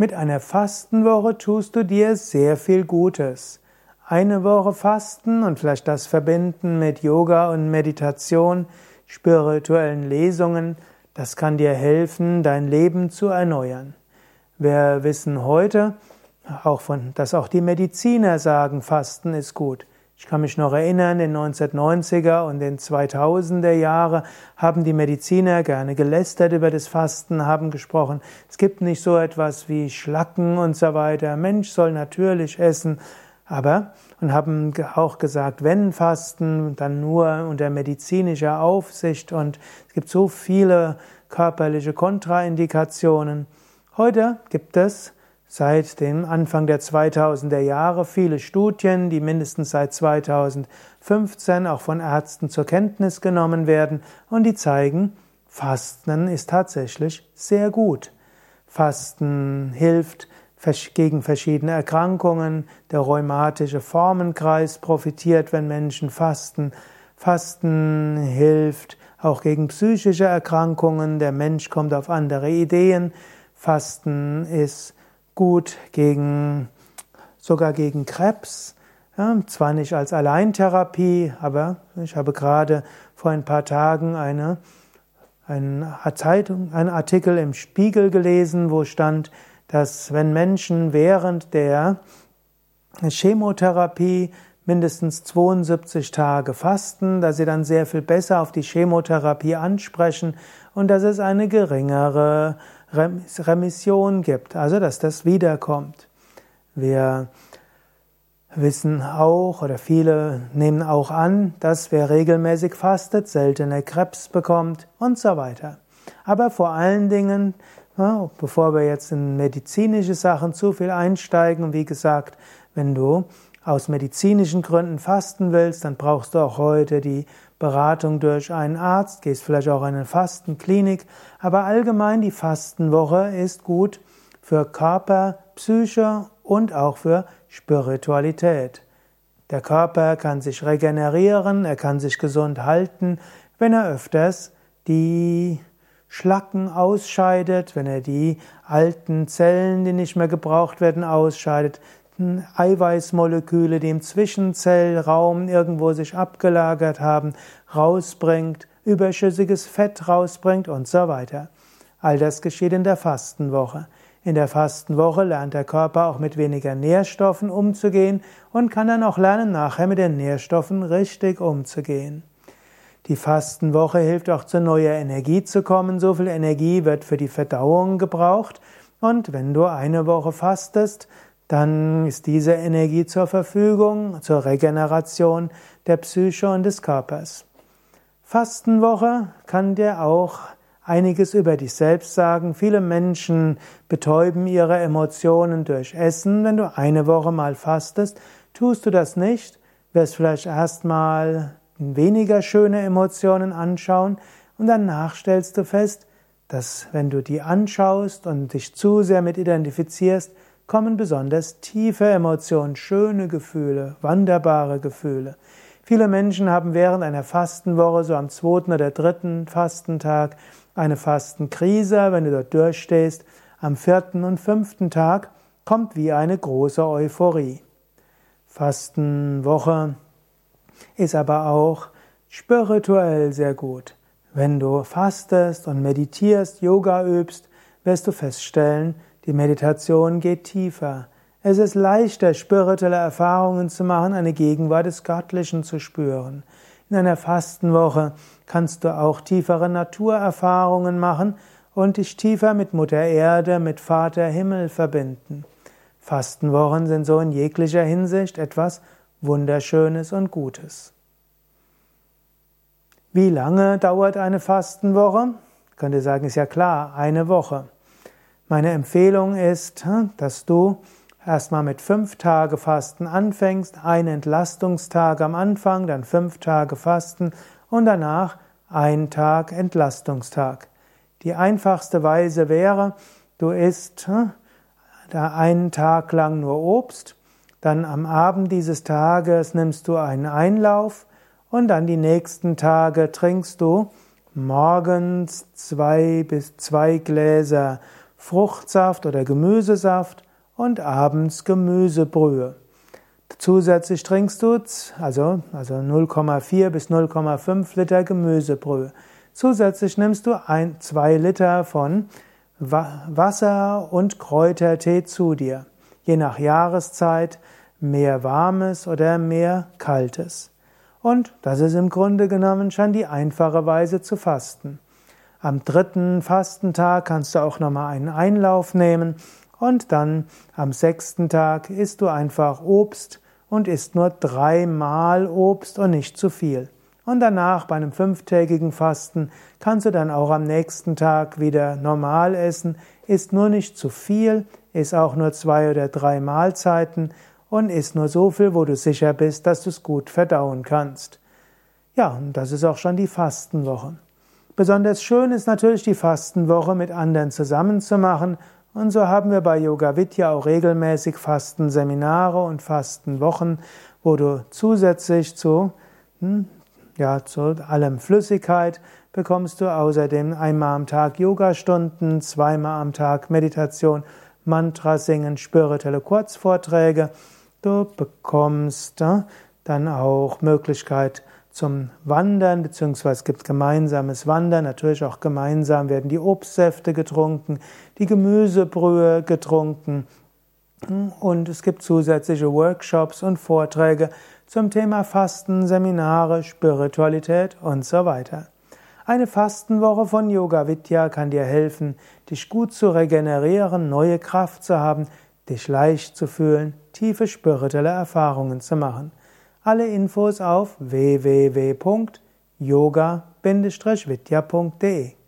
Mit einer Fastenwoche tust du dir sehr viel Gutes. Eine Woche Fasten und vielleicht das verbinden mit Yoga und Meditation, spirituellen Lesungen, das kann dir helfen, dein Leben zu erneuern. Wir wissen heute, auch von, dass auch die Mediziner sagen, Fasten ist gut. Ich kann mich noch erinnern, in den 1990er und den 2000er Jahre haben die Mediziner gerne gelästert über das Fasten, haben gesprochen, es gibt nicht so etwas wie Schlacken und so weiter. Mensch soll natürlich essen, aber und haben auch gesagt, wenn Fasten, dann nur unter medizinischer Aufsicht und es gibt so viele körperliche Kontraindikationen. Heute gibt es seit dem Anfang der 2000er Jahre viele Studien, die mindestens seit 2015 auch von Ärzten zur Kenntnis genommen werden und die zeigen, Fasten ist tatsächlich sehr gut. Fasten hilft gegen verschiedene Erkrankungen, der rheumatische Formenkreis profitiert, wenn Menschen fasten. Fasten hilft auch gegen psychische Erkrankungen, der Mensch kommt auf andere Ideen. Fasten ist gut gegen, sogar gegen Krebs. Ja, zwar nicht als Alleintherapie, aber ich habe gerade vor ein paar Tagen eine, eine Zeitung, einen Artikel im Spiegel gelesen, wo stand, dass wenn Menschen während der Chemotherapie mindestens 72 Tage fasten, dass sie dann sehr viel besser auf die Chemotherapie ansprechen und dass es eine geringere Remission gibt, also dass das wiederkommt. Wir wissen auch oder viele nehmen auch an, dass wer regelmäßig fastet, seltener Krebs bekommt und so weiter. Aber vor allen Dingen, bevor wir jetzt in medizinische Sachen zu viel einsteigen, wie gesagt, wenn du aus medizinischen Gründen fasten willst, dann brauchst du auch heute die Beratung durch einen Arzt, gehst vielleicht auch in eine Fastenklinik, aber allgemein die Fastenwoche ist gut für Körper, Psyche und auch für Spiritualität. Der Körper kann sich regenerieren, er kann sich gesund halten, wenn er öfters die Schlacken ausscheidet, wenn er die alten Zellen, die nicht mehr gebraucht werden, ausscheidet, Eiweißmoleküle, die im Zwischenzellraum irgendwo sich abgelagert haben, rausbringt, überschüssiges Fett rausbringt und so weiter. All das geschieht in der Fastenwoche. In der Fastenwoche lernt der Körper auch mit weniger Nährstoffen umzugehen und kann dann auch lernen, nachher mit den Nährstoffen richtig umzugehen. Die Fastenwoche hilft auch zu neuer Energie zu kommen. So viel Energie wird für die Verdauung gebraucht. Und wenn du eine Woche fastest, dann ist diese Energie zur Verfügung zur Regeneration der Psyche und des Körpers. Fastenwoche kann dir auch einiges über dich selbst sagen. Viele Menschen betäuben ihre Emotionen durch Essen. Wenn du eine Woche mal fastest, tust du das nicht, wirst vielleicht erstmal weniger schöne Emotionen anschauen und danach stellst du fest, dass wenn du die anschaust und dich zu sehr mit identifizierst, kommen besonders tiefe Emotionen, schöne Gefühle, wunderbare Gefühle. Viele Menschen haben während einer Fastenwoche, so am zweiten oder dritten Fastentag, eine Fastenkrise, wenn du dort durchstehst. Am vierten und fünften Tag kommt wie eine große Euphorie. Fastenwoche ist aber auch spirituell sehr gut. Wenn du fastest und meditierst, Yoga übst, wirst du feststellen, die Meditation geht tiefer. Es ist leichter, spirituelle Erfahrungen zu machen, eine Gegenwart des Göttlichen zu spüren. In einer Fastenwoche kannst du auch tiefere Naturerfahrungen machen und dich tiefer mit Mutter Erde, mit Vater Himmel verbinden. Fastenwochen sind so in jeglicher Hinsicht etwas Wunderschönes und Gutes. Wie lange dauert eine Fastenwoche? Könnt ihr sagen, ist ja klar, eine Woche. Meine Empfehlung ist, hm, dass du erstmal mit fünf Tage Fasten anfängst, einen Entlastungstag am Anfang, dann fünf Tage Fasten und danach ein Tag Entlastungstag. Die einfachste Weise wäre, du isst hm, da einen Tag lang nur Obst, dann am Abend dieses Tages nimmst du einen Einlauf und dann die nächsten Tage trinkst du morgens zwei bis zwei Gläser Fruchtsaft oder Gemüsesaft und abends Gemüsebrühe. Zusätzlich trinkst du also, also 0,4 bis 0,5 Liter Gemüsebrühe. Zusätzlich nimmst du ein, zwei Liter von Wasser und Kräutertee zu dir. Je nach Jahreszeit mehr warmes oder mehr kaltes. Und das ist im Grunde genommen schon die einfache Weise zu fasten. Am dritten Fastentag kannst du auch nochmal einen Einlauf nehmen und dann am sechsten Tag isst du einfach Obst und isst nur dreimal Obst und nicht zu viel. Und danach bei einem fünftägigen Fasten kannst du dann auch am nächsten Tag wieder normal essen, isst nur nicht zu viel, isst auch nur zwei oder drei Mahlzeiten und isst nur so viel, wo du sicher bist, dass du es gut verdauen kannst. Ja, und das ist auch schon die Fastenwoche. Besonders schön ist natürlich die Fastenwoche mit anderen zusammenzumachen und so haben wir bei Yoga Vidya auch regelmäßig Fastenseminare und Fastenwochen, wo du zusätzlich zu, hm, ja, zu allem Flüssigkeit bekommst du außerdem einmal am Tag Yogastunden, zweimal am Tag Meditation, Mantra singen, spirituelle Kurzvorträge. Du bekommst äh, dann auch Möglichkeit zum Wandern, beziehungsweise es gibt gemeinsames Wandern, natürlich auch gemeinsam werden die Obstsäfte getrunken, die Gemüsebrühe getrunken und es gibt zusätzliche Workshops und Vorträge zum Thema Fasten, Seminare, Spiritualität und so weiter. Eine Fastenwoche von Yoga Vidya kann dir helfen, dich gut zu regenerieren, neue Kraft zu haben, dich leicht zu fühlen, tiefe spirituelle Erfahrungen zu machen. Alle Infos auf www.yoga-vidya.de